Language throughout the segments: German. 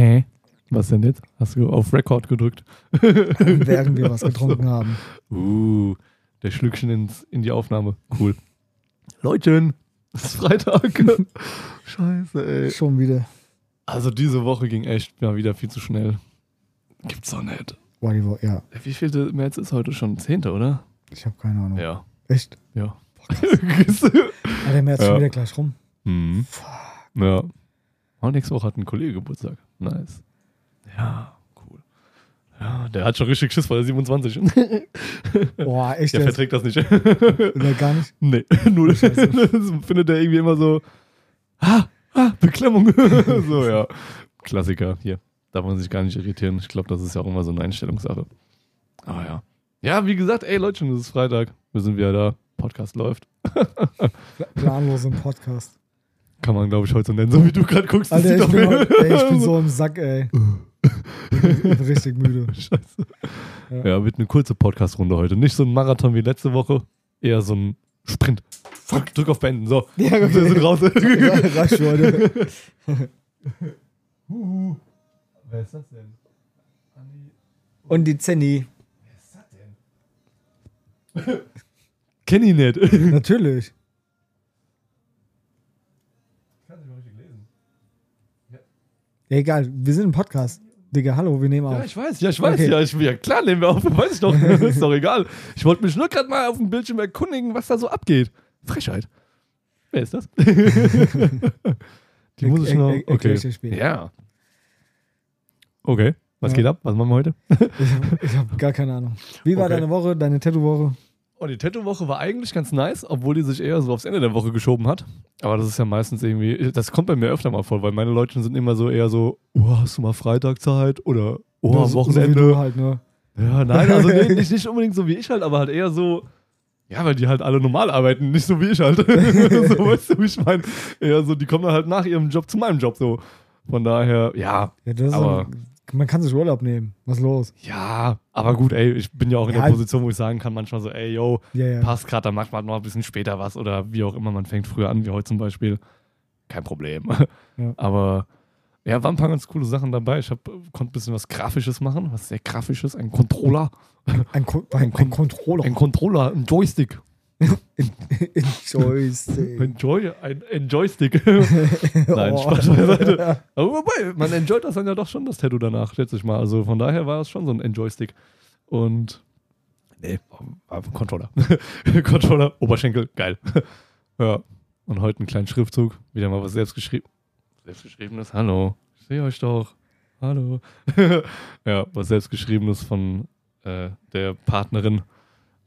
Hä? Was denn jetzt? Hast du auf Record gedrückt? während wir was getrunken haben. Uh, der Schlückchen ins, in die Aufnahme. Cool. Leutchen, es ist Freitag. Scheiße, ey. Schon wieder. Also diese Woche ging echt mal wieder viel zu schnell. Gibt's doch nicht. Boah, ja. Wie viel März ist heute schon? Zehnte, oder? Ich habe keine Ahnung. Ja. Echt? Ja. Ah, der März Ja. schon wieder gleich rum. mhm. Ja. Und nächste Woche hat ein Kollege Geburtstag. Nice. Ja, cool. Ja, der hat schon richtig Schiss vor der 27. Boah, echt Der jetzt? verträgt das nicht. Oder gar nicht? nee, null. Das findet er irgendwie immer so, ah, ah, Beklemmung. so, ja. Klassiker. Hier. Darf man sich gar nicht irritieren. Ich glaube, das ist ja auch immer so eine Einstellungssache. Aber ja. Ja, wie gesagt, ey Leute, es ist Freitag. Wir sind wieder da. Podcast läuft. Pla- Planlos im Podcast. Kann man, glaube ich, heute so nennen, so wie du gerade guckst. Alter, ich bin, heute, ey, ich bin so im Sack, ey. Ich bin richtig müde. Scheiße. Ja. Ja. wird eine kurze Podcast-Runde heute. Nicht so ein Marathon wie letzte Woche, eher so ein Sprint. Fuck, drück auf Beenden. So, Ja, wir sind okay. raus. Reicht schon, Alter. Wer ist das denn? Andi. Und die Zenny. Wer ist das denn? Kenn ich nicht. Natürlich. Ich kann nicht mal richtig lesen. Ja, egal, wir sind im Podcast. Digga, hallo, wir nehmen Ja, auf. ich weiß, ja, ich weiß, Okay. ja, ich, ja. Klar, nehmen wir auf, weiß ich doch. ist doch egal. Ich wollte mich nur gerade mal auf dem Bildschirm erkundigen, was da so abgeht. Frechheit. Wer ist das? Die muss ich noch. Okay. Ja. Okay. Was Ja. geht ab? Was machen wir heute? Ich habe hab gar keine Ahnung. Wie war Okay. deine Woche, deine Tattoo-Woche? Oh, die Tattoo-Woche war eigentlich ganz nice, obwohl die sich eher so aufs Ende der Woche geschoben hat. Aber das ist ja meistens irgendwie, das kommt bei mir öfter mal vor, weil meine Leute sind immer so eher so, oh, hast du mal Freitag Zeit? Oder, oh, Ja, am so- So Wochenende. du halt, ne? Ja, nein, also nee, nicht, nicht unbedingt so wie ich halt, aber halt eher so, ja, weil die halt alle normal arbeiten, nicht so wie ich halt. so, weißt du, wie ich meine? Eher so, die kommen dann halt nach ihrem Job zu meinem Job so. Von daher, ja, Ja, das ist Aber- so, man kann sich Urlaub nehmen. Was ist los? ja, aber gut, ey, ich bin ja auch in Ja. der Position, wo ich sagen kann manchmal so, ey, yo, Ja, ja. passt gerade, dann macht man noch ein bisschen später was oder wie auch immer, man fängt früher an, wie heute zum Beispiel. Kein Problem. Aber ja, waren ein paar ganz coole Sachen dabei. Ich hab, konnte ein bisschen was Grafisches machen, was sehr Grafisches, ein Controller. Ein, Ko Ein ein, Kon- ein Controller. Ein Controller, ein Joystick. In, in Joystick. Ein, Joy, ein, ein Joystick. Nein, Oh. Spaß beiseite. Aber wobei, man enjoyt das dann ja doch schon, das Tattoo danach, schätze ich mal. Also von daher war es schon so ein Enjoy-Stick. Und. Nee, Controller. Controller, Oberschenkel, geil. ja. Und heute einen kleinen Schriftzug. Wieder mal was selbstgeschrieben. Selbstgeschriebenes. Hallo. Ich sehe euch doch. Hallo. ja, was selbstgeschriebenes von äh, der Partnerin.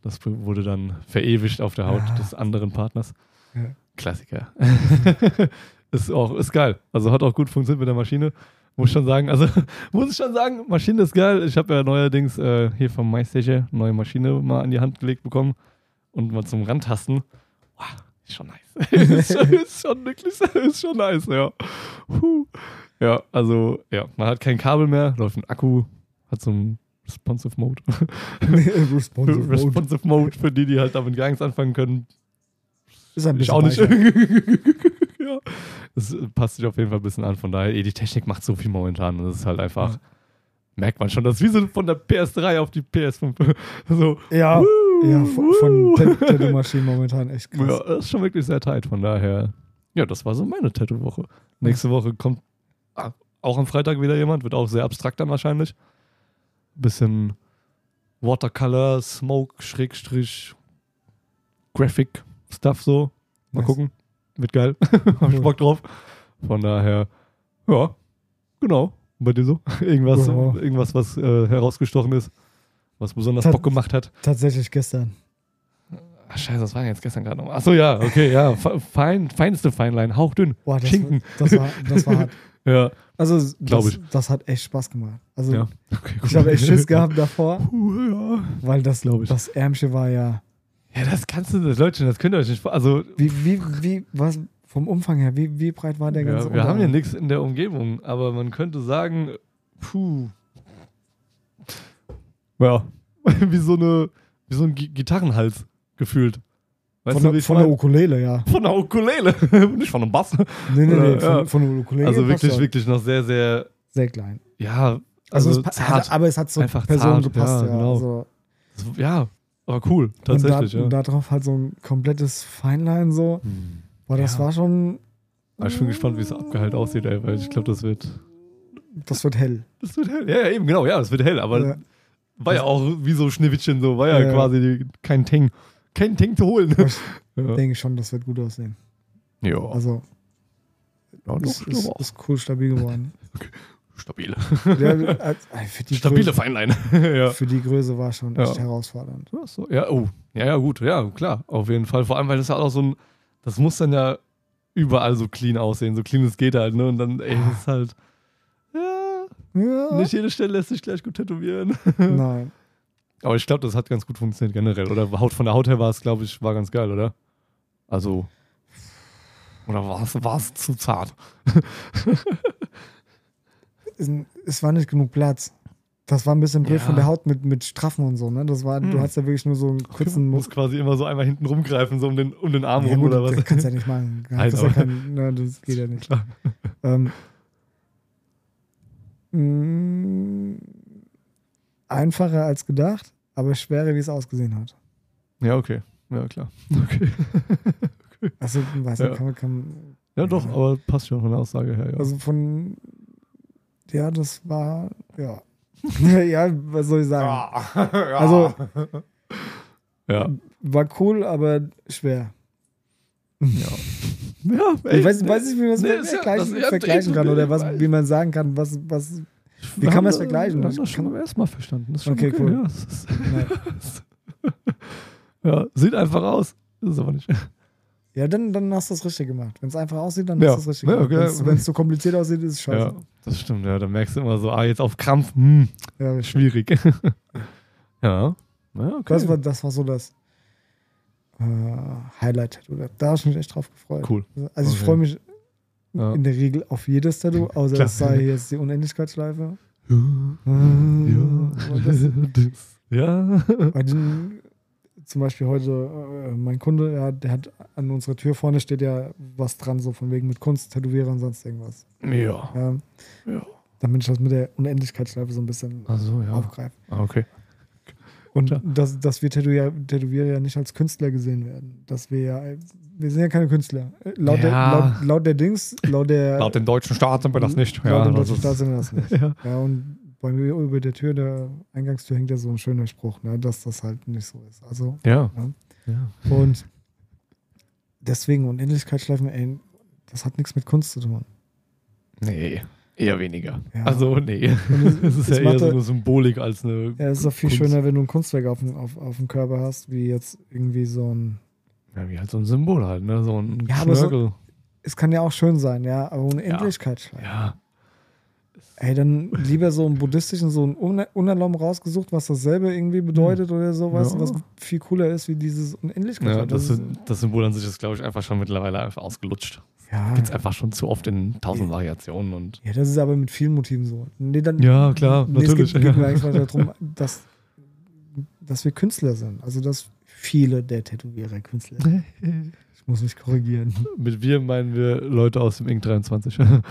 Das wurde dann verewigt auf der Haut Ja. des anderen Partners. Ja. Klassiker. ist auch, ist geil. Also hat auch gut funktioniert mit der Maschine. Muss ich schon sagen, also muss ich schon sagen, Maschine ist geil. Ich habe ja neuerdings äh, hier vom eine neue Maschine mal an die Hand gelegt bekommen und mal zum Rantasten. Wow, ist schon nice. ist, schon, ist schon wirklich, ist schon nice, ja. Puh. Ja, also, ja, man hat kein Kabel mehr, läuft ein Akku, hat so ein Responsive Mode. Responsive Mode. Responsive Mode für die, die halt damit gar nichts anfangen können. Ist ein Ich bisschen auch nicht. ja. Das passt sich auf jeden Fall ein bisschen an. Von daher, ey, die Technik macht so viel momentan. Und das ist halt einfach, Ja. merkt man schon, das ist wie so von der PS3 auf die PS5. so, Ja, wuh, ja, von, von Tattoo-Maschinen momentan echt krass. Ja, das ist schon wirklich sehr tight. Von daher, ja, das war so meine Tattoo-Woche. Nächste Woche kommt ah, auch am Freitag wieder jemand, wird auch sehr abstrakt dann wahrscheinlich. Bisschen Watercolor, Smoke, Schrägstrich, Graphic Stuff so. Mal Nice. gucken. Wird geil. Hab ich. Bock drauf. Von daher, ja, genau. Und Bei dir so? Irgendwas, Ja. irgendwas was äh, herausgestochen ist, was besonders Tat- Bock gemacht hat. Tatsächlich gestern. Ach, scheiße, das war denn jetzt gestern gerade noch. Achso, ja, okay, ja. fe- Fein, feinste Feinlein, hauchdünn. Boah, das, Schinken. das, war, das war hart. Ja, Also, Glaub das, ich. das hat echt Spaß gemacht. Also, ja. Okay, ich habe echt Schiss gehabt davor, ja. weil das, Glaub ich. das Ärmchen war ja. ja, das kannst du, das Leute, das könnt ihr euch nicht. Also, Wie, wie, wie, was, vom Umfang her, wie, wie breit war der ganze ja, wir haben ja nichts in der Umgebung, aber man könnte sagen, puh. Ja, wie so eine, wie so ein Gi- Gitarrenhals gefühlt. Weißt Von, du, von der? Ukulele, ja. Von der Ukulele, nicht von einem Bass. Nee, nee, nee, Oder, von, ja. von der Ukulele. Also wirklich, wirklich noch sehr, sehr sehr klein. Ja, Also, also, es zart. Hat, aber es hat zur Einfach Person zart, gepasst, ja, ja. genau. Also, ja, aber cool, und da, tatsächlich. ja. und da drauf halt so ein komplettes Feinlein so. Hm. Boah, das Ja. war schon. Aber ich bin gespannt, wie es abgeheilt aussieht, ey, weil ich glaube, das wird. Das wird hell. Das wird hell. Ja, ja, eben, genau, ja, das wird hell. Aber Ja. war ja auch wie so Schneewittchen, so war ja, Ja. quasi kein Teng. Kein Teng zu holen. Ich Ja. denke schon, das wird gut aussehen. ja. Also, ja, ist, ist, ist cool stabil geworden. Stabile. ja, als- äh, für, die Stabile Größe, Feinlein. ja. für die Größe war schon Ja. echt herausfordernd. Ach so, ja, oh. Ja, ja, gut, ja, klar, auf jeden Fall. Vor allem, weil das ja auch so ein, das muss dann ja überall so clean aussehen, so clean es geht halt, ne? Und dann, ey, das ist halt, ja, Ja. nicht jede Stelle lässt sich gleich gut tätowieren. Nein. Aber ich glaube, das hat ganz gut funktioniert generell. Oder Haut von der Haut her war es, glaube ich, war ganz geil, oder? Also, oder war es, zu zart? Es, war nicht genug Platz. Das war ein bisschen blöd Ja. von der Haut mit, mit Straffen und so, ne? Das war, Hm. du hast ja wirklich nur so einen kurzen muss quasi immer so einmal hinten rumgreifen, so um den, um den Arm Ja, rum gut, oder was. Das kannst du ja nicht machen. Nein, Das, ja kein, ne, das geht ja nicht. Klar. Ähm, mh, einfacher als gedacht, aber schwerer, wie es ausgesehen hat. Ja, okay. Ja, klar. Okay. Also, weiß Ja. nicht, kann man, kann, Ja, doch, aber passt schon von der Aussage her, ja. also von, ja, das war, ja. ja, was soll ich sagen? Also, ja. war cool, aber schwer. Ja. ja Ich weiß, weiß nicht, wie man es Nee, ja- vergleichen, das- ja, vergleichen kann oder was, wie man sagen kann, was, was wie kann man es das- vergleichen? Wir Das haben das schon beim ersten Mal verstanden. Das ist schon Okay, okay, cool. Ja, Ja. sieht einfach aus. Ist aber nicht. Ja, dann, dann hast du es richtig gemacht. Wenn es einfach aussieht, dann Ja. hast du es richtig Ja, gemacht. okay. Wenn es zu kompliziert aussieht, ist es scheiße. Ja, das stimmt. Ja, da merkst du immer so, ah, jetzt auf Krampf, hm, Ja, schwierig. ja. ja okay. das, war, das war so das äh, Highlight-Tattoo. Da- Da habe ich mich echt drauf gefreut. cool. Also ich Okay. freue mich Ja. in der Regel auf jedes Tattoo, außer Klar. es sei jetzt die Unendlichkeitsschleife. Ja. Ja. Das, ja. bei den, zum Beispiel heute äh, mein Kunde, der hat, der hat an unserer Tür vorne steht ja was dran, so von wegen mit Kunst, Tätowierer und sonst irgendwas. Ja. Ja, Ja. damit ich das mit der Unendlichkeitsschleife so ein bisschen Also, ja. aufgreife. Ah, okay. Und Klar. dass, dass wir Tätowier, Tätowierer ja nicht als Künstler gesehen werden. Dass wir ja, wir sind ja keine Künstler. Äh, Laut, Ja. der, laut, laut der Dings, laut der. Laut dem deutschen Staat sind wir das nicht. laut dem das deutschen Staat sind wir das nicht. Ja. Ja, und bei mir über der Tür, der Eingangstür, hängt ja so ein schöner Spruch, ne, dass das halt nicht so ist. Also, Ja. Ja. ja. und deswegen Unendlichkeitsschleifen, ey, das hat nichts mit Kunst zu tun. Nee, eher weniger. Ja. Also, nee. Es- Das ist es ja eher so eine Symbolik als eine. Ja, es ist doch viel Kunst. schöner, wenn du ein Kunstwerk auf dem, auf, auf dem Körper hast, wie jetzt irgendwie so ein. Ja, wie halt so ein Symbol halt, ne? So ein Ja, aber so- Schnörkel. Es kann ja auch schön sein, ja, aber Unendlichkeitsschleifen. Ja. Ey, dann lieber so einen buddhistischen, so einen Un- rausgesucht, was dasselbe irgendwie bedeutet oder sowas, Ja. was viel cooler ist wie dieses Unendlichkeit. Ja, das, ist- das Symbol an sich ist, glaube ich, einfach schon mittlerweile einfach ausgelutscht. Ja, Gibt es einfach schon zu oft in tausend Variationen und. ja, das ist aber mit vielen Motiven so. Nee, dann, Ja, klar, nee, natürlich. Es geht, geht mir eigentlich darum, dass, dass wir Künstler sind. Also, dass viele der Tätowierer Künstler sind. Ich muss mich korrigieren. Mit wir meinen wir Leute aus dem Ink 23. Nein.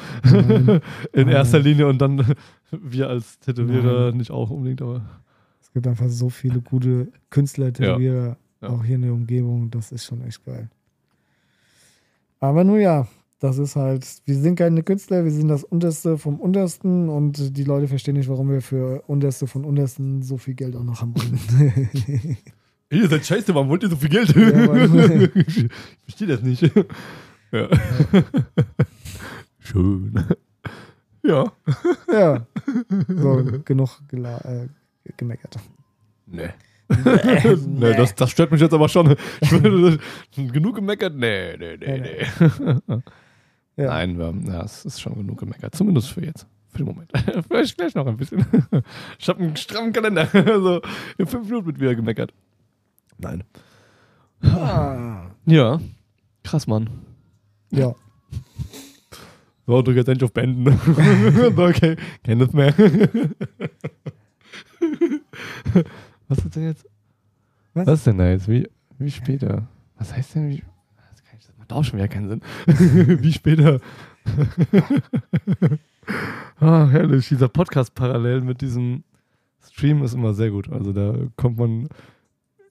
in erster Linie und dann wir als Tätowierer Nein. nicht auch unbedingt, aber. Es gibt einfach so viele gute Künstler, Tätowierer, Ja. auch hier in der Umgebung. Das ist schon echt geil. Aber nun ja, das ist halt, wir sind keine Künstler, wir sind das Unterste vom Untersten und die Leute verstehen nicht, warum wir für Unterste von Untersten so viel Geld auch noch haben wollen. Ihr seid scheiße, warum wollt ihr so viel Geld? Ja, ich verstehe das nicht. ja. Schön. Ja. ja, so, genug äh, gemeckert. Nee. Nee, das, das stört mich jetzt aber schon. Würde, genug gemeckert? Nee, nee, nee, nee. Ja. Nein, wir, ja, es ist schon genug gemeckert. Zumindest für jetzt. Für den Moment. Vielleicht gleich noch ein bisschen. Ich habe einen strammen Kalender. Also in fünf Minuten wird wieder gemeckert. Nein. Ah. Ja. Krass, Mann. Ja, So, drück jetzt endlich auf Beenden. Okay, kenn das mehr. Was ist denn jetzt? Was? Was ist denn da jetzt? Wie, wie später? Was heißt denn wie? Das kann ich das macht auch schon wieder keinen Sinn. wie später? Ah, herrlich. Dieser Podcast parallel mit diesem Stream ist immer sehr gut. Also da kommt man.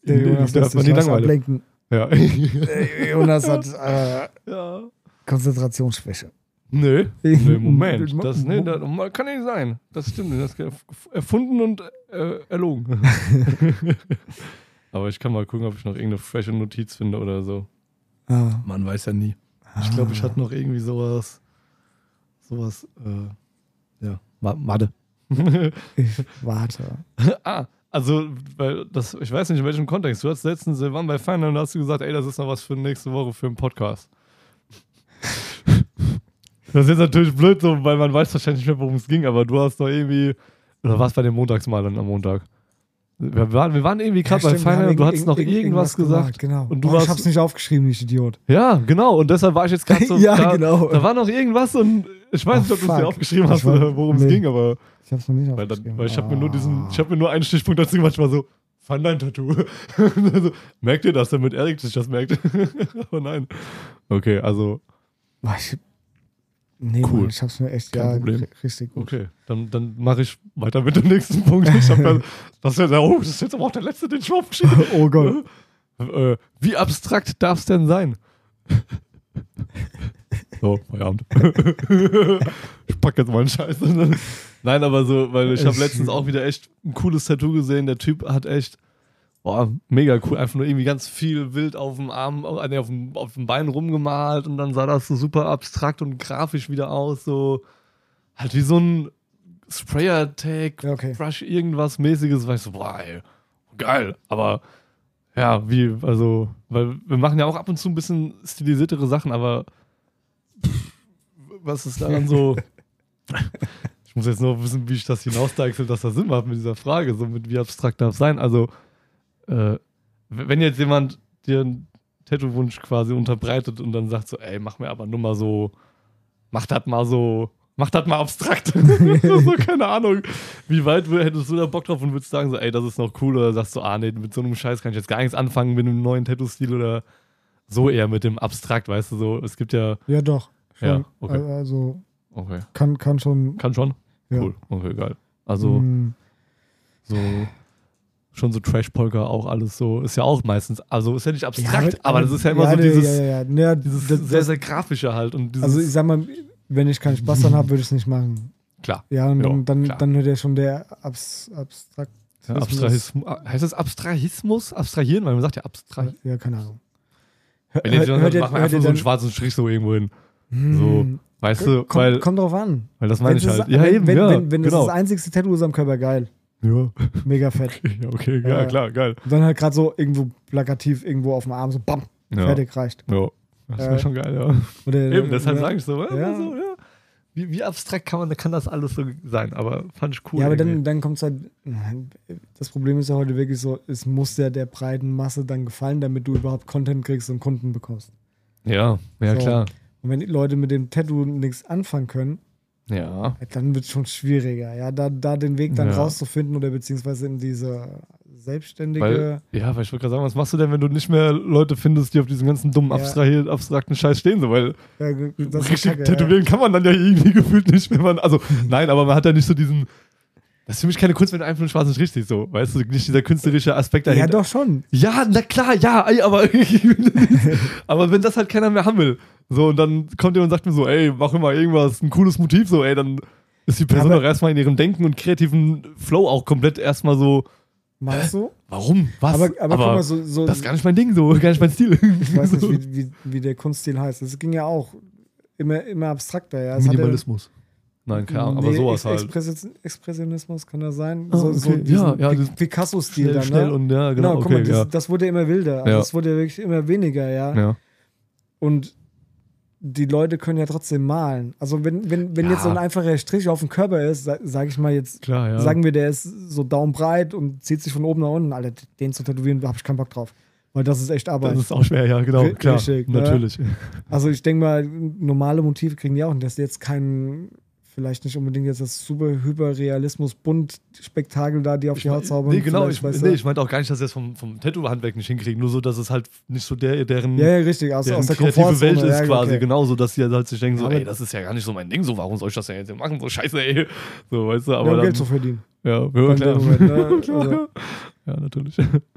Der in- Jonas da lässt hat man sich ablenken. Ja. Der Jonas hat äh, ja. Konzentrationsschwäche. Nö, nö, Moment. Das, nee, das kann nicht sein. Das stimmt. Das ist erfunden und äh, erlogen. Aber ich kann mal gucken, ob ich noch irgendeine frische Notiz finde oder so. Ah, Man weiß ja nie. Ich glaube, ich hatte noch irgendwie sowas. Sowas, äh, ja, Ma- Madde. ich warte. ah, also, weil das, ich weiß nicht in welchem Kontext. Du hast letztens, wir waren bei Final und da hast du gesagt, ey, das ist noch was für nächste Woche für einen Podcast. Das ist jetzt natürlich blöd so, weil man weiß wahrscheinlich nicht mehr, worum es ging, aber du hast doch irgendwie, oder warst bei den Montagsmal dann am Montag? Wir waren, wir waren irgendwie gerade bei stimmt, wir Final und du hattest noch irgend- irgendwas gesagt. Genau. Und du oh, warst- ich hab's nicht aufgeschrieben, ich Idiot. Ja, genau. Und deshalb war ich jetzt gerade so. Ja, da, genau. Da war noch irgendwas und ich weiß Oh, nicht, ob du es dir aufgeschrieben Ich hast war- worum es nee. ging, aber Ich hab's noch nicht weil, dann, aufgeschrieben. weil ich habe mir nur diesen, Ah. ich habe mir nur einen Stichpunkt dazu gemacht, ich war so, fand dein Tattoo. also, merkt ihr das, damit Erik sich das merkt? oh nein. Okay, also, ich, nee, Cool. Mann, ich hab's mir echt Kein ja, Problem. ri- richtig gut. okay. Dann, dann mache ich weiter mit dem nächsten Punkt. Ich hab ja, das, ist ja, oh, das ist jetzt aber auch der letzte, den ich aufgeschrieben habe. Oh Gott. Äh, wie abstrakt darf es denn sein? So, Feierabend. ich pack jetzt mal einen Scheiß. Nein, aber so, weil ich habe letztens auch wieder echt ein cooles Tattoo gesehen. Der Typ hat echt, boah, mega cool. Einfach nur irgendwie ganz viel wild auf dem Arm, äh, nee, auf dem, auf dem Bein rumgemalt und dann sah das so super abstrakt und grafisch wieder aus. So, halt wie so ein Sprayer-Tag, okay. Brush, irgendwas mäßiges. War ich so, boah, ey, geil. Aber ja, wie, also, weil wir machen ja auch ab und zu ein bisschen stilisiertere Sachen, aber pff, was ist daran so? ich muss jetzt nur wissen, wie ich das hinausdeichsel, dass das Sinn macht mit dieser Frage, so mit wie abstrakt darf es sein. Also, äh, wenn jetzt jemand dir einen Tattoo-Wunsch quasi unterbreitet und dann sagt so, ey, mach mir aber nur mal so, mach das mal so, mach das mal abstrakt. so, keine Ahnung. Wie weit hättest du da Bock drauf und würdest sagen so, ey, das ist noch cool oder sagst du, ah, nee, mit so einem Scheiß kann ich jetzt gar nichts anfangen mit einem neuen Tattoo-Stil oder so eher mit dem abstrakt, weißt du, so, es gibt ja, Ja, doch. Schon. Ja, okay. Al- Also okay, kann, kann schon. kann schon? Ja. Cool, okay, geil. Also, Mm, so, schon so Trash-Polka auch alles so, ist ja auch meistens, also ist ja nicht abstrakt, aber das ist ja immer so nee, dieses, Ja, ja, ja. Ja, dieses das, sehr, das, sehr grafische halt also ich sag mal, wenn ich keinen Spaß dran habe, würde ich es nicht machen. klar, Ja, und Ja, dann, dann, klar. dann hört ja schon der Abs, Abstrakt. ja, Abstrahismus, heißt das Abstrahismus? Abstrahieren? Weil man sagt ja abstrahieren. Ja, keine Ahnung. Wenn jetzt jemand sagt, mach mal hört einfach ihr so einen dann- schwarzen Strich so irgendwo hin. Hm, So, weißt du, kommt, weil, kommt drauf an. weil das meine ich halt. das- Ja, wenn, eben, wenn, ja, wenn, wenn das genau. das einzigste Tattoo ist am Körper, geil. Ja. Mega fett. ja, okay, ja, Ja. klar, geil. Und dann halt gerade so irgendwo plakativ irgendwo auf dem Arm, so bam, Ja. fertig reicht. Ja. Das wäre Äh, schon geil, ja. Oder, Eben, deshalb sage ich so, ja. Ja. So, ja. Wie, wie abstrakt kann, man, kann das alles so sein, aber fand ich cool. Ja, aber dann, irgendwie. dann kommt es halt. Das Problem ist ja heute wirklich so, es muss ja der breiten Masse dann gefallen, damit du überhaupt Content kriegst und Kunden bekommst. ja, ja, So. klar. Und wenn die Leute mit dem Tattoo nichts anfangen können, Ja. dann wird es schon schwieriger, ja, da, da den Weg dann Ja. rauszufinden oder beziehungsweise in diese selbstständige. Weil, ja, weil ich wollte gerade sagen, was machst du denn, wenn du nicht mehr Leute findest, die auf diesen ganzen dummen, Ja. abstrakten Scheiß stehen, so, weil ja, das ist richtig Kacke, tätowieren kann man dann ja irgendwie gefühlt nicht, wenn man, also, nein, aber man hat ja nicht so diesen, das ist für mich keine Kunst, wenn du einfach nur schwarz Strich siehst, so, weißt du, nicht dieser künstlerische Aspekt Ja, ja dahinter. doch schon. Ja, na klar, ja, aber, aber wenn das halt keiner mehr haben will, so, und dann kommt jemand und sagt mir so, ey, mach immer irgendwas, ein cooles Motiv, so, ey, dann ist die Person Ja, doch aber- erstmal in ihrem Denken und kreativen Flow auch komplett erstmal so, Meinst du? warum, was? Aber, aber, guck mal, so, so das ist gar nicht mein Ding, so, gar nicht mein Stil. ich weiß nicht, So. wie, wie, wie der Kunststil heißt. Es ging ja auch immer, immer abstrakter, ja. Hatte- Minimalismus. Nein, keine Ahnung, aber Nee, sowas Ex- halt. Expressi- Expressionismus kann das sein? Ah, so, so okay. diesen Ja, ja, Pi- das- Picasso-Stil Schnell, dann, schnell ne? und ja, genau, Genau, guck okay, mal, das, ja. das wurde immer wilder. Also Ja. es wurde wirklich immer weniger, ja. ja. Und die Leute können ja trotzdem malen. Also wenn, wenn, wenn Ja. jetzt so ein einfacher Strich auf dem Körper ist, sa- sag ich mal jetzt, Klar, ja. sagen wir, der ist so daumenbreit und zieht sich von oben nach unten, Alter, den zu tätowieren, habe ich keinen Bock drauf. Weil das ist echt Arbeit. das ist auch schwer, ja, genau, klar, richtig, ne? natürlich. Also ich denke mal, normale Motive kriegen die auch. Und das ist jetzt kein vielleicht nicht unbedingt jetzt das super Hyperrealismus, bunt Spektakel da, die auf Ich die Haut zaubern. Nee, genau. Ich, nee, ich meinte auch gar nicht, dass sie es vom, vom Tattoo-Handwerk nicht hinkriegen. Nur so, dass es halt nicht so der, deren, ja, ja, richtig, aus, deren aus der kreative. Welt ist ja, quasi. okay. Genauso, dass sie halt sich denken, so, Aber- ey, das ist ja gar nicht so mein Ding, so, warum soll ich das denn jetzt machen? So scheiße, ey. So, weißt du, aber haben dann, Geld zu verdienen. Ja, ja klar. Moment, ne? Klar. Also- Ja, natürlich.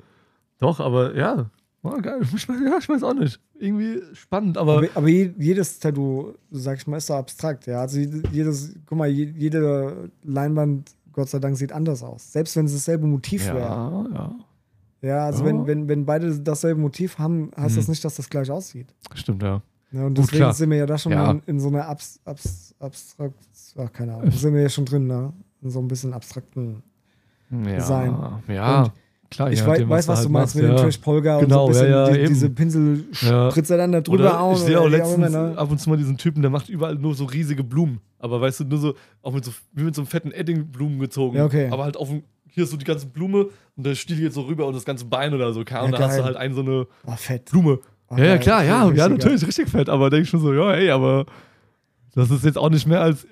Doch, aber ja. War geil. Ich weiß, ja, ich weiß auch nicht. Irgendwie spannend, aber. Aber, aber je- jedes Tattoo, sag ich mal, ist so abstrakt, ja. Also jedes, guck mal, je- jede Leinwand, Gott sei Dank, sieht anders aus. Selbst wenn es dasselbe Motiv wäre. ja, ja. Ja, also Ja. Wenn, wenn, wenn beide dasselbe Motiv haben, heißt das Mhm. nicht, dass das gleich aussieht. Stimmt, ja. Ja, und Gut, deswegen klar. sind wir ja da schon Ja. in, in so einer Abs, Abs, abstrakt, ach, keine Ahnung, sind wir ja schon drin, ne? In so ein bisschen abstrakten. ja. Sein. Ja, Und klar. ich weiß, was halt du meinst mit dem ja. Trash Polga Genau, und so ein ja, bisschen ja, die, eben. diese Ja. Pinselspritzer dann da drüber hauen. ich sehe auch letztens ne? ab und zu mal diesen Typen, der macht überall nur so riesige Blumen. Aber weißt du, nur so, auch mit so, wie mit so einem fetten Edding-Blumen gezogen. Ja, okay. Aber halt auf dem, hier ist so die ganze Blume und der Stiel geht so rüber und das ganze Bein oder so. Ja, und da hast du halt einen so eine Oh, fett. Blume. Oh, ja, ja, klar, ja, ja, natürlich, richtig fett. Aber denke ich schon so, ja, ey, aber das ist jetzt auch nicht mehr als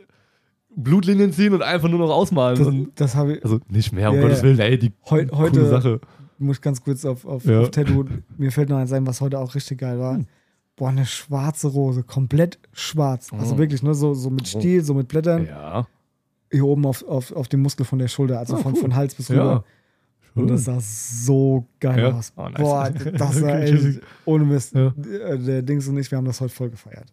Blutlinien ziehen und einfach nur noch ausmalen. Das, das habe ich also nicht mehr, um Ja, Gottes ja. Willen, ey, die heu, coole heute, Sache. muss ich ganz kurz auf, auf, Ja. auf Tattoo, mir fällt noch eins ein, was heute auch richtig geil war. Boah, eine schwarze Rose, komplett schwarz. Also Oh. wirklich, ne, so, so mit Stiel, so mit Blättern. Ja. Hier oben auf, auf, auf dem Muskel von der Schulter, also Ah, von, cool. von Hals bis rüber. Und das sah so geil Ja? aus. Oh, nice. Boah, das war Okay, echt, ohne Mist. Ja. Der, der Dings und ich, wir haben das heute voll gefeiert.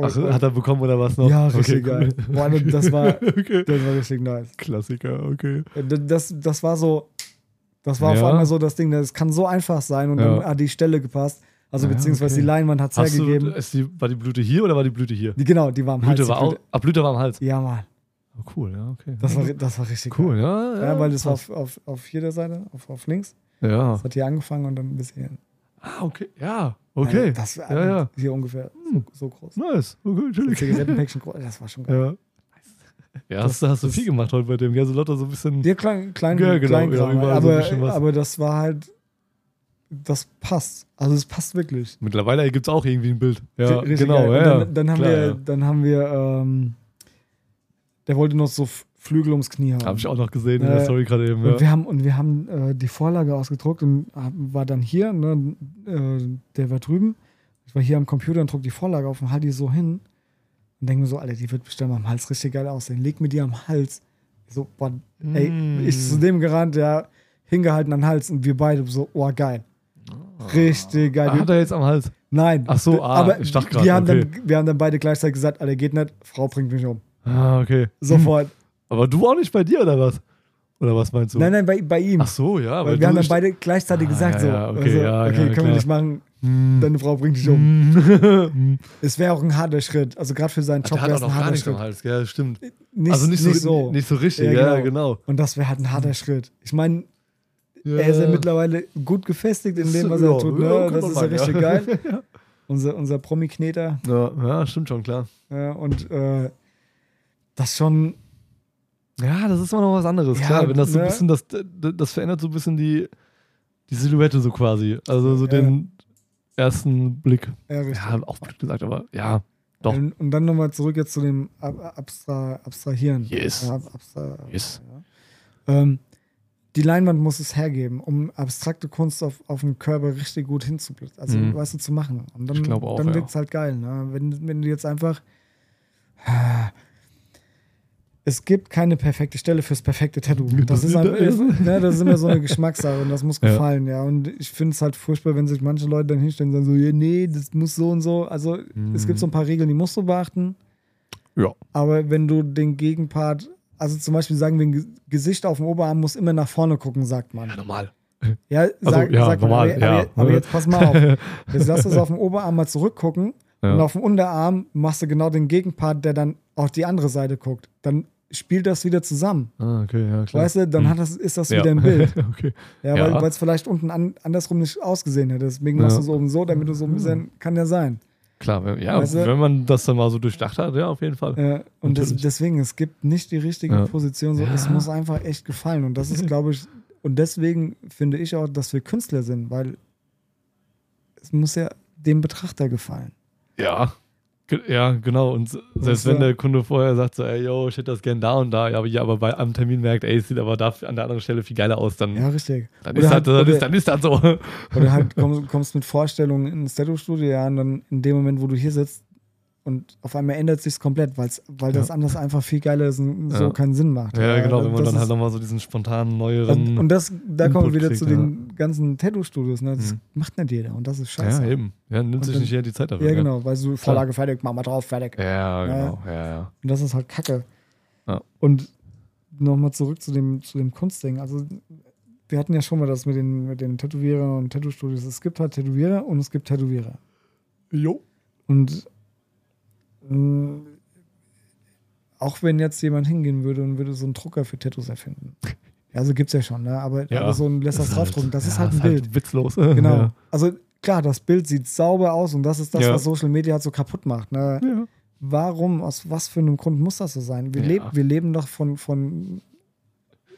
Ach, Oh, oh. hat er bekommen oder was noch? Ja, Okay, richtig cool. geil. Boah, das war, okay. das war richtig nice. Klassiker, okay. Das, das war so, das war auf Ja. einmal so das Ding, das kann so einfach sein und dann hat die Stelle gepasst. Also beziehungsweise okay. die Leinwand hat es du, hergegeben. ist die, war die Blüte hier oder war die Blüte hier? Die, genau, die war am Hals. Blüte die war auch, ah, Blüte war am Hals. Ja, Mann. Oh, cool, ja, okay. Das war, das war richtig cool, geil. ja. Ja, weil das war auf, auf, auf hier der Seite, auf, auf links. Ja. Das hat hier angefangen und dann bis hierhin. Ah, okay, ja, okay. Also das war Ja, ja. hier ungefähr so, so groß. Nice, okay, chillig. Zigarettenpäckchen groß. Das war schon geil. Ja. Ja, hast, du- hast du das- viel gemacht heute bei dem? So lauter so ein bisschen. Ja, klein, klein, Ja, genau, klein ja, Kram, überall so ein aber, bisschen was. aber das war halt, das passt. Also es passt wirklich. Mittlerweile gibt es auch irgendwie ein Bild. Ja, Richtig genau. geil. Ja, dann, dann haben klar, wir, ja. dann haben wir, ähm, der wollte noch so Flügel ums Knie haben. Hab ich auch noch gesehen in der Äh, Story gerade eben. Und Ja. wir haben, und wir haben äh, die Vorlage ausgedruckt und haben- war dann hier, ne, äh, der war drüben. Ich war hier am Computer und druck die Vorlage auf und halte die so hin und denke mir so, Alter, die wird bestimmt am Hals richtig geil aussehen. Leg mir die am Hals. So, boah, ey, Mm. ich zu dem gerannt, ja, hingehalten an den Hals und wir beide so, oh, geil. Richtig geil. Ah, hat er jetzt am Hals. Nein. Ach so, ah, aber ich dachte grad, wir, okay. dann, wir haben dann beide gleichzeitig gesagt, Alter, geht nicht, Frau bringt mich um. Ah, okay. Sofort. Aber du auch nicht bei dir, oder was? Oder was meinst du? Nein, nein, bei, bei ihm. Ach so, ja. Weil weil wir haben dann beide gleichzeitig Ah, gesagt, ja, so, ja, okay, also, ja, okay ja, können klar. wir nicht machen, Hm. deine Frau bringt dich um. Hm. Es wäre auch ein harter Schritt. Also gerade für seinen Job wäre es ein harter Schritt. Hals, ja, stimmt. Nicht, also nicht, nicht so, so. nicht so richtig, Ja, genau. genau. Und das wäre halt ein harter Schritt. Ich meine, er ist ja mittlerweile gut gefestigt in dem, was er tut. Ne? Das ist ja richtig geil. Unser, unser Promi-Kneter. Ja, stimmt schon, klar. Ja, und äh, das schon, Ja, das ist immer noch was anderes, Ja, klar. Wenn das so ein ne? bisschen, das, das verändert so ein bisschen die, die Silhouette so quasi. Also so Ja. den ersten Blick. ja. Ja, auch blöd gesagt, aber ja, doch. Und, und dann nochmal zurück jetzt zu dem Ab Abstra Abstrahieren. Yes. Ja, Abstra Yes. Ähm, die Leinwand muss es hergeben, um abstrakte Kunst auf, auf dem Körper richtig gut hinzublicken. Also, Mhm. weißt du, zu machen. Und dann, auch, dann wirkt es halt geil. Ne? Wenn, wenn du jetzt einfach. Es gibt keine perfekte Stelle fürs perfekte Tattoo. Das, Das ist, einfach, ist, ne, das ist immer so eine Geschmackssache und das muss Ja. gefallen, ja. Und ich finde es halt furchtbar, wenn sich manche Leute dann hinstellen und sagen so, ja, nee, das muss so und so. Also es gibt so ein paar Regeln, die musst du beachten. Ja. Aber wenn du den Gegenpart, also zum Beispiel sagen wir, ein Ge- Gesicht auf dem Oberarm muss immer nach vorne gucken, sagt man. Ja, normal. Ja, sag, ja, sagt man. normal, aber, ja. aber, aber jetzt pass mal auf. Jetzt lass es auf dem Oberarm mal zurückgucken Ja. und auf dem Unterarm machst du genau den Gegenpart, der dann auf die andere Seite guckt. Dann spielt das wieder zusammen. Ah, okay, ja, klar. Weißt du, dann Hm. hat das, ist das ja. wieder im Bild. okay. Ja, Ja. weil es vielleicht unten an, andersrum nicht ausgesehen hätte. Deswegen machst Ja. du es oben so, damit du so ein bisschen, kann ja sein. Klar, wenn, ja, Weißt du? wenn man das dann mal so durchdacht hat, ja, auf jeden Fall. Äh, und das, deswegen, es gibt nicht die richtige Ja. Position. So, Es Ja. muss einfach echt gefallen. Und das ist, glaube ich, und deswegen finde ich auch, dass wir Künstler sind, weil es muss ja dem Betrachter gefallen. Ja, Ja, genau. Und selbst wenn der Kunde vorher sagt, so, ey, yo, ich hätte das gern da und da, ja, aber, ja, aber bei am Termin merkt, ey, es sieht aber da an der anderen Stelle viel geiler aus, dann, Ja, richtig. dann, Oder ist, halt- das, dann, oder- ist, dann ist das so. Oder halt kommst, kommst mit Vorstellungen ins Tattoo-Studio, ja, und dann in dem Moment, wo du hier sitzt und auf einmal ändert sich's komplett, weil's, weil das Ja. anders einfach viel geiler ist und so Ja. keinen Sinn macht. Ja, genau, wenn man das dann halt nochmal so diesen spontanen, neueren. und, und das, da kommen wir Input wieder kriegt, zu den ganzen Tattoo-Studios, ne? Das Mhm. macht nicht jeder und das ist scheiße. ja, eben. Ja, nimmt Und sich dann- nicht jeder die Zeit dafür. Ja, genau, weil so Vorlage fertig, mach mal drauf, fertig. Ja, Ja. genau. Ja, ja. Und das ist halt Kacke. Ja. Und nochmal zurück zu dem, zu dem Kunstding. Also, wir hatten ja schon mal das mit den, mit den Tätowierern und Tattoo-Studios. Es gibt halt Tätowierer und es gibt Tätowierer. Jo. Und auch wenn jetzt jemand hingehen würde und würde so einen Drucker für Tattoos erfinden. Ja, also gibt's ja schon, ne? Aber, Ja. aber so ein lässt das Ist draufdrucken, halt- das ist halt ein Bild. witzlos. Genau. Ja. Also klar, das Bild sieht sauber aus und das ist das, Ja. was Social Media halt so kaputt macht. Ne? Warum, aus was für einem Grund muss das so sein? Wir, leb, wir leben doch von, von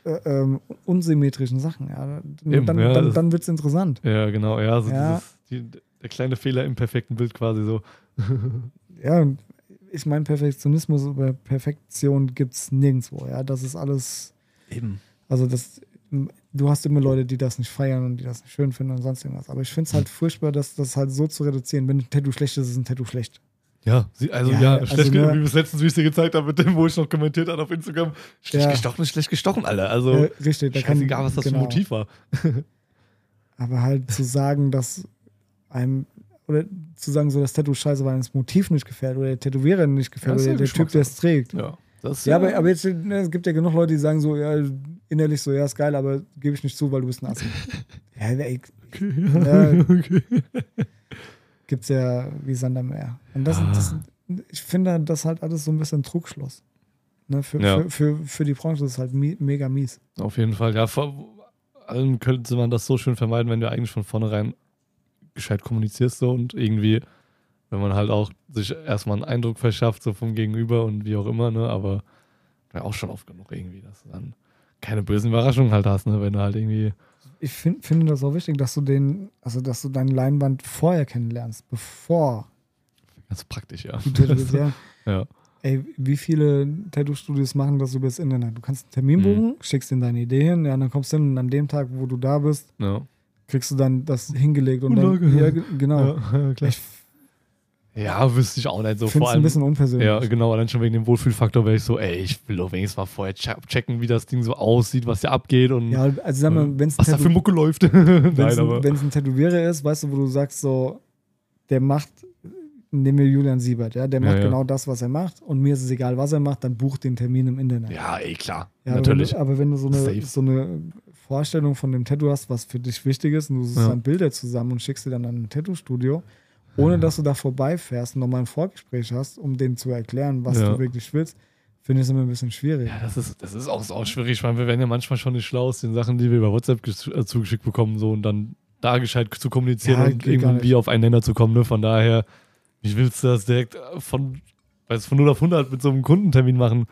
äh, ähm, unsymmetrischen Sachen. Ja? Eben, dann ja, dann, das- dann wird es interessant. Ja, genau. Ja, so Ja. Dieses, die, der kleine Fehler im perfekten Bild quasi so. Ja, und ich meine, Perfektionismus über Perfektion gibt es nirgendwo. Ja, das ist alles, Eben. also das, du hast immer Leute, die das nicht feiern und die das nicht schön finden und sonst irgendwas. Aber ich finde es halt furchtbar, dass das halt so zu reduzieren. Wenn ein Tattoo schlecht ist, ist ein Tattoo schlecht. Ja, sie, also Ja, ja, also schlecht, nur- ge- wie wir es letztens, wie ich es dir gezeigt habe, mit dem, wo ich noch kommentiert habe auf Instagram. Schlecht Ja. gestochen ist schlecht gestochen, Alter. Also, äh, richtig, da kann scheißegal, was das für genau. ein Motiv war. Aber halt zu sagen, dass einem, oder zu sagen, so das Tattoo scheiße, weil das Motiv nicht gefällt oder der Tätowierer nicht gefällt Ja, oder ja der Typ, der es trägt. Ja, das ist Ja, aber, aber jetzt, ne, es gibt ja genug Leute, die sagen so, ja, innerlich so, ja, ist geil, aber gebe ich nicht zu, weil du bist ein Assi. ja, ey, Okay, Ja. ja. okay. gibt's ja wie Sand am Meer. Und das, Ah. das, ich finde das halt alles so ein bisschen Trugschluss. Ne, für, Ja. für, für, für die Branche ist es halt mi mega mies. Auf jeden Fall, ja. Vor allem könnte man das so schön vermeiden, wenn du eigentlich von vornherein gescheit kommunizierst so und irgendwie, wenn man halt auch sich erstmal einen Eindruck verschafft, so vom Gegenüber und wie auch immer, ne, aber ja auch schon oft genug irgendwie, dass du dann keine bösen Überraschungen halt hast, ne, wenn du halt irgendwie, Ich find, finde das auch wichtig, dass du den, also dass du deine Leinwand vorher kennenlernst, bevor ganz praktisch, ja. du ja. ja. Ey, wie viele Tattoo-Studios machen das über das Internet? Du kannst einen Termin Mhm. buchen, schickst in deine Idee hin, ja, dann kommst du hin und an dem Tag, wo du da bist, Ja, kriegst du dann das hingelegt und Und dann, dann- ja, ge- genau. ja, klar. Ich Ja, wüsste ich auch nicht so. finde Vor es ein allem, bisschen unpersönlich. ja, genau, allein schon wegen dem Wohlfühlfaktor wäre ich so, ey, ich will doch wenigstens mal vorher che- checken, wie das Ding so aussieht, was hier abgeht und Ja, also sag mal, wenn es was da für Mucke läuft. Wenn es ein, wenn's ein Tätowierer ist, weißt du, wo du sagst, so, der macht, nehmen wir Julian Siebert, ja, der Ja, macht ja. genau das, was er macht und mir ist es egal, was er macht, dann bucht den Termin im Internet. Ja, ey, klar. Ja, natürlich. Aber wenn, du, aber wenn du so Safe. eine, so eine Vorstellung von dem Tattoo hast, was für dich wichtig ist, und du suchst Ja. dann Bilder zusammen und schickst sie dann an ein Tattoo-Studio, ohne dass du da vorbeifährst und nochmal ein Vorgespräch hast, um denen zu erklären, was Ja. du wirklich willst, finde ich es immer ein bisschen schwierig. Ja, das ist, das ist auch, auch schwierig. Ich meine, wir werden ja manchmal schon nicht schlau aus den Sachen, die wir über WhatsApp äh, zugeschickt bekommen, so und dann da gescheit zu kommunizieren Ja, und irgendwie auf einen Nenner zu kommen. Ne? Von daher, wie willst du das direkt äh, von, weiß, von 0 auf 100 mit so einem Kundentermin machen?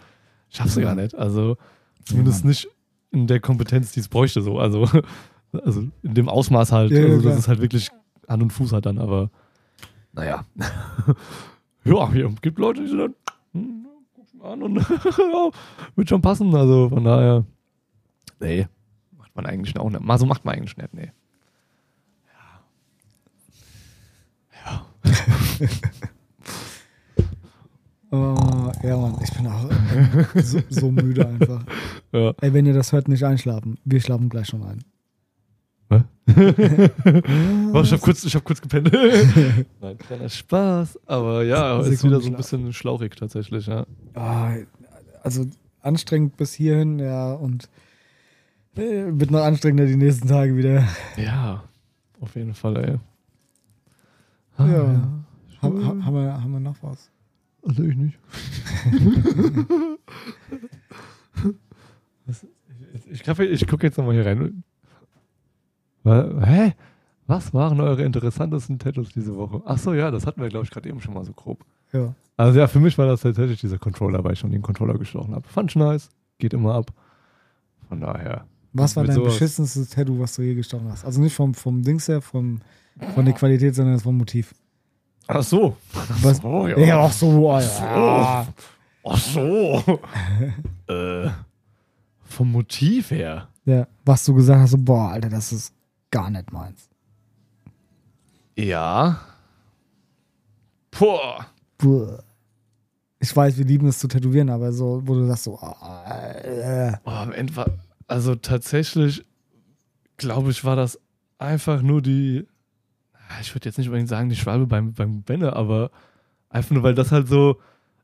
Schaffst du gar nicht. Also, zumindest nicht in der Kompetenz, die es bräuchte. So. Also, also in dem Ausmaß halt. Ja, also, klar. dass es halt wirklich Hand und Fuß hat dann, aber naja. ja, hier gibt Leute, die sind dann, hm, guck's mal an und ja, wird schon passen. Also von daher, nee, macht man eigentlich auch nicht. Mal so macht man eigentlich nicht, nee. Ja. Ja. Oh, ja, Mann, ich bin auch so, so müde einfach. ja. Ey, wenn ihr das hört, nicht einschlafen. Wir schlafen gleich schon ein. Oh, ich habe kurz, ich hab kurz gepennt. Nein, kleiner Spaß. Aber ja, ist wieder so ein bisschen schlauchig tatsächlich, ja. Ah, also anstrengend bis hierhin, ja, und äh, wird noch anstrengender die nächsten Tage wieder. Ja, auf jeden Fall, ey. Ah, Ja. ja. Ha, ha, haben, wir, haben wir noch was? Also ich nicht. Was? Ich, ich, glaub, ich gucke jetzt nochmal hier rein. Hä? Was waren eure interessantesten Tattoos diese Woche? Ach so, ja, das hatten wir, glaube ich, gerade eben schon mal so grob. Ja. Also ja, für mich war das tatsächlich dieser Controller, weil ich schon den Controller gestochen habe. Fand ich nice, geht immer ab. Von daher. Was war dein sowas. beschissenstes Tattoo, was du je gestochen hast? Also nicht vom, vom Dings her, vom, von der Qualität, sondern vom Motiv. Ach so. Was? Oh, ja. Ja, ach so, ah, ja. Ach so. äh, vom Motiv her. ja. Was du gesagt hast, so, boah, Alter, das ist gar nicht meins. Ja. Boah. Puh. Ich weiß, wir lieben es zu tätowieren, aber so, wo du sagst, so, ah, äh, Oh, am Ende war, also tatsächlich, glaube ich, war das einfach nur die, ich würde jetzt nicht unbedingt sagen, die Schwalbe beim, beim Benne, aber einfach nur, weil das halt so,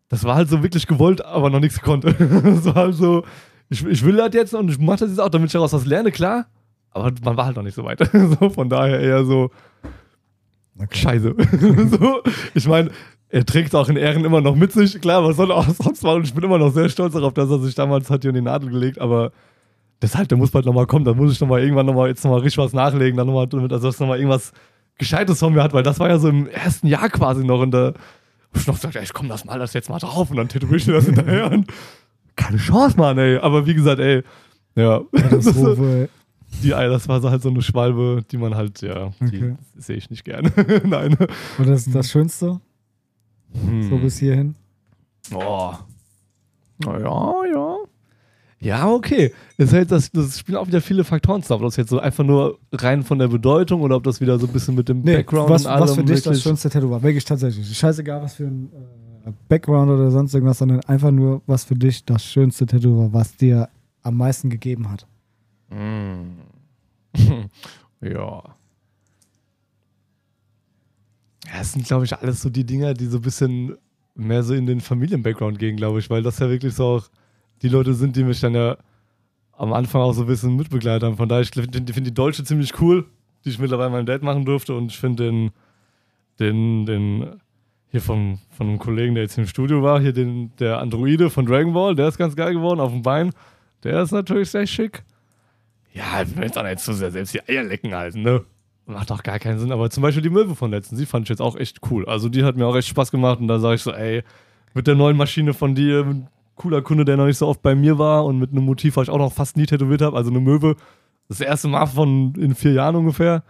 das war halt so wirklich gewollt, aber noch nichts konnte. Das war halt so, ich, ich will das jetzt und ich mache das jetzt auch, damit ich daraus was lerne, klar, aber man war halt noch nicht so weit. so, von daher eher so, okay. scheiße. so, ich meine, er trägt auch in Ehren immer noch mit sich. Klar, was soll er auch sonst machen? Und ich bin immer noch sehr stolz darauf, dass er sich damals hat hier in die Nadel gelegt. Aber deshalb, der muss bald nochmal kommen. Da muss ich nochmal irgendwann nochmal jetzt nochmal richtig was nachlegen. Dann nochmal, damit er das nochmal irgendwas Gescheites von mir hat. Weil das war ja so im ersten Jahr quasi noch. Und da hab ich noch gesagt, ey, ich komm, das mal das jetzt mal drauf. Und dann tätowiere ich mir das hinterher. Und keine Chance, Mann, ey. Aber wie gesagt, ey, ja. Katastrophe. Die, das war so halt so eine Schwalbe, die man halt, ja, Okay. die sehe ich nicht gerne. Nein. Und das ist das Schönste, Hm. so bis hierhin. Oh. Na ja, ja. Okay. Ist halt das, das spielen auch wieder viele Faktoren zusammen. Ob das jetzt so einfach nur rein von der Bedeutung oder ob das wieder so ein bisschen mit dem Nee, Background was, und allem was für dich das schönste Tattoo war. Wirklich tatsächlich. Scheißegal, was für ein äh, Background oder sonst irgendwas, sondern einfach nur, was für dich das schönste Tattoo war, was dir am meisten gegeben hat. Mm. ja. Ja, es sind, glaube ich, alles so die Dinger, die so ein bisschen mehr so in den Familien-Background gehen, glaube ich, weil das ja wirklich so auch die Leute sind, die mich dann ja am Anfang auch so ein bisschen mitbegleitet haben. Von daher, ich finde find die Deutsche ziemlich cool, die ich mittlerweile meinem Dad machen durfte und ich finde den, den, den, hier vom, von einem Kollegen, der jetzt im Studio war, hier den, der Androide von Dragon Ball, der ist ganz geil geworden auf dem Bein. Der ist natürlich sehr schick. Ja, ich will jetzt auch nicht zu sehr selbst die Eier lecken halten, ne? Macht auch gar keinen Sinn. Aber zum Beispiel die Möwe von letzten, die fand ich jetzt auch echt cool. Also die hat mir auch echt Spaß gemacht und da sage ich so, ey, mit der neuen Maschine von dir, cooler Kunde, der noch nicht so oft bei mir war und mit einem Motiv, was ich auch noch fast nie tätowiert habe, also eine Möwe. Das erste Mal von in vier Jahren ungefähr.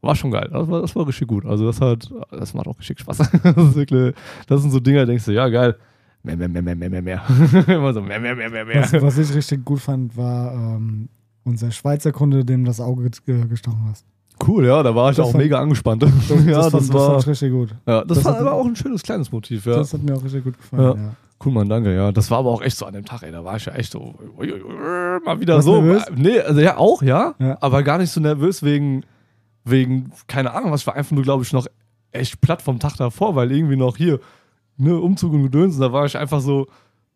War schon geil. Das war, das war richtig gut. Also das hat, das macht auch richtig Spaß. Das, wirklich, das sind so Dinge, da denkst du, ja geil. Mehr, mehr, mehr, mehr, mehr, mehr, mehr. Immer so mehr, mehr, mehr, mehr, mehr. Was, was ich richtig gut fand, war ähm, unser Schweizer Kunde, dem das Auge ge- gestochen hast. Cool, ja, da war ich Das auch fand- mega angespannt. Das, ja, das, das, fand, das war, fand ich richtig gut. ja, das, das war aber auch ein schönes kleines Motiv, ja. Das hat mir auch richtig gut gefallen. Ja. Cool, Mann, danke, ja. Das war aber auch echt so an dem Tag, ey. Da war ich ja echt so, ui, ui, ui, mal wieder Warst so. nervös? Nee, also ja, auch, ja, Ja. Aber gar nicht so nervös wegen, wegen, keine Ahnung, was ich war einfach nur, glaube ich, noch echt platt vom Tag davor, weil irgendwie noch hier, ne, Umzug und Gedöns, und da war ich einfach so,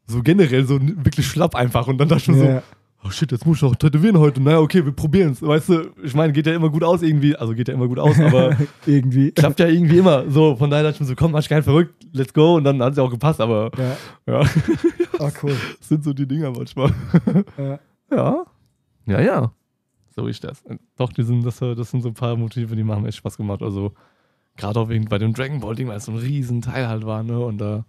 so generell so wirklich schlapp einfach. Und dann dachte ich mir so, oh shit, jetzt muss ich noch tätowieren heute. Naja, okay, wir probieren es. Weißt du, ich meine, geht ja immer gut aus irgendwie. Also geht ja immer gut aus, aber Irgendwie. klappt ja irgendwie immer. So, von daher dachte ich mir so, komm, mach ich keinen verrückt, let's go. Und dann hat es ja auch gepasst, aber Ja. ja, Oh, cool. das sind so die Dinger manchmal. Ja. Ja. Ja, ja. So ist das. Doch, die sind, das, das sind so ein paar Motive, die machen echt Spaß gemacht. Also, gerade auch wegen bei dem Dragon Ball Ding, weil es so ein riesen Teil halt war, ne? Und da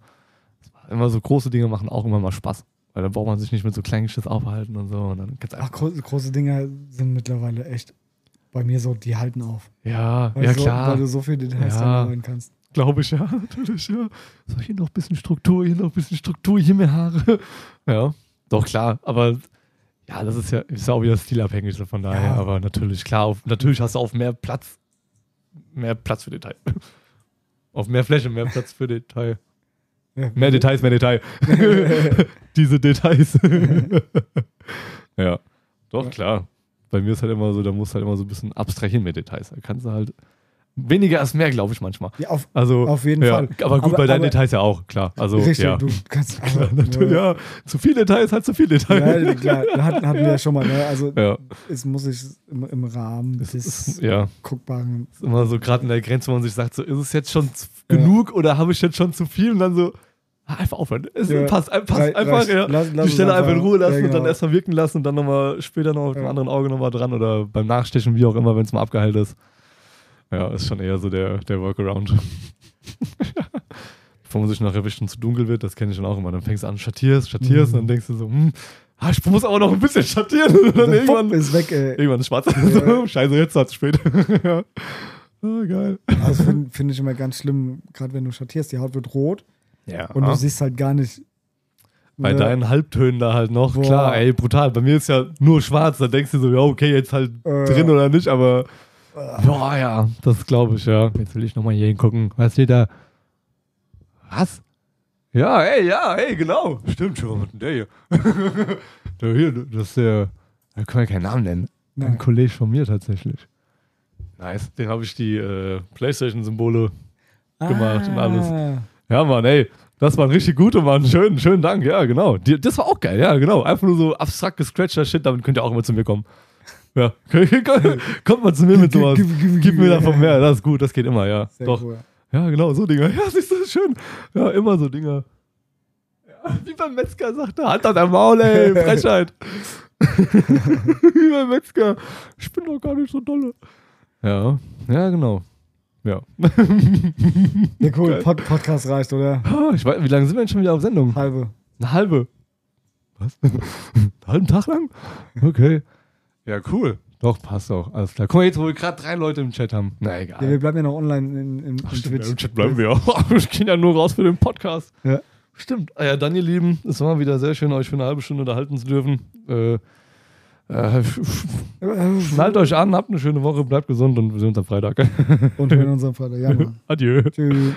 immer so große Dinge machen auch immer mal Spaß. Weil da braucht man sich nicht mit so kleinen Geschiss aufhalten und so. Und dann Ach, einfach. große, große Dinger sind mittlerweile echt bei mir so, die halten auf. Ja, Weil ja so, klar. Weil du so viele Details Ja. dann arbeiten kannst. Glaube ich, ja, natürlich, ja. So, hier noch ein bisschen Struktur, hier noch ein bisschen Struktur, hier mehr Haare. Ja, doch, klar. Aber ja, das ist ja, ist ja auch wieder stilabhängig so von daher. Ja. Aber natürlich, klar, auf, natürlich hast du auf mehr Platz, mehr Platz für Detail. Auf mehr Fläche, mehr Platz für Detail. Ja. Mehr Details, mehr Detail. Diese Details. ja, doch, klar. Bei mir ist halt immer so, da musst du halt immer so ein bisschen abstrahieren mit Details. Da kannst du halt weniger als mehr, glaube ich, manchmal. Ja, auf, Also, auf jeden ja, Fall. Aber gut, Aber- bei deinen aber- Details ja auch, klar. Also, Richtig, ja. du kannst. Klar, natürlich, ja. Zu viel Details hat zu viel Details. Ja, klar, hatten, hatten wir ja schon mal. Ne? Also, Ja, es muss ich im, im Rahmen es des ist, ja, Guckbaren. ist immer so gerade in der Grenze, wo man sich sagt, so, ist es jetzt schon genug oder habe ich jetzt schon zu viel? Und dann so, einfach aufhören. Es Ja. passt, passt Rei- einfach, reicht. ja. Lass- lass Die Stelle einfach in Ruhe lassen ja, und dann genau. erstmal wirken lassen und dann nochmal später noch auf dem anderen Auge nochmal dran oder beim Nachstechen, wie auch immer, wenn es mal abgeheilt ist. Ja, ist schon eher so der, der Workaround. Bevor man sich noch erwischt und zu dunkel wird, das kenne ich schon auch immer. Dann fängst du an, schattierst, schattierst Mhm. und dann denkst du so, hm, ah, ich muss aber noch ein bisschen schattieren. Und dann Dann irgendwann, ist weg, ey. irgendwann ist schwarz. So, scheiße, jetzt hat es spät. ja. Oh, geil. Also finde find ich immer ganz schlimm, gerade wenn du schattierst, die Haut wird rot Ja. und du siehst halt gar nicht. Bei ne, deinen Halbtönen da halt noch. Boah. Klar, ey, brutal. Bei mir ist ja nur schwarz. Da denkst du so, ja, okay, jetzt halt Äh. drin oder nicht, aber. Boah, ja, das glaube ich, ja. Jetzt will ich nochmal hier hingucken. Was steht da? Was? Ja, ey, ja, ey, genau. Stimmt schon. Der hier? der hier, das ist der. Da können wir keinen Namen nennen. Ein Nein. Kollege von mir tatsächlich. Nice. Den habe ich die äh, Playstation-Symbole gemacht und alles. Ja, Mann, ey. Das waren richtig gute, Mann. Schönen, schönen Dank. Ja, genau. Die, das war auch geil. Ja, genau. Einfach nur so abstrakt gescratchter Shit. Damit könnt ihr auch immer zu mir kommen. Ja. Kommt mal zu mir mit sowas. Gib- mir davon mehr. Das ist gut. Das geht immer, ja. Sehr Doch. cool. Ja, genau. So Dinger. Ja, siehst du, das ist schön. Ja, immer so Dinger. Ja, wie beim Metzger sagte. Hand an der Maul, ey. Frechheit. wie beim Metzger. Ich bin doch gar nicht so dolle. Ja. Ja, genau. Ja. Ja, cool. Pod Podcast reicht, oder? Ah, Ich weiß, wie lange sind wir denn schon wieder auf Sendung? Halbe. Eine halbe. Was? Einen halben Tag lang? Okay. Ja, cool. Doch, passt auch. Alles klar. Guck mal, jetzt, wo wir gerade drei Leute im Chat haben. Na egal. Ja, wir bleiben ja noch online in, in, Ach, stimmt, Twitch. Im Chat bleiben wir auch. Ich gehe ja nur raus für den Podcast. Ja. Stimmt. Ah ja, dann, ihr Lieben, es war wieder sehr schön, euch für eine halbe Stunde unterhalten zu dürfen. Äh, äh, schnallt euch an, habt eine schöne Woche, bleibt gesund und wir sehen uns am Freitag. Und hören uns am Freitag. Ja, Mann. Adieu. Tschüss.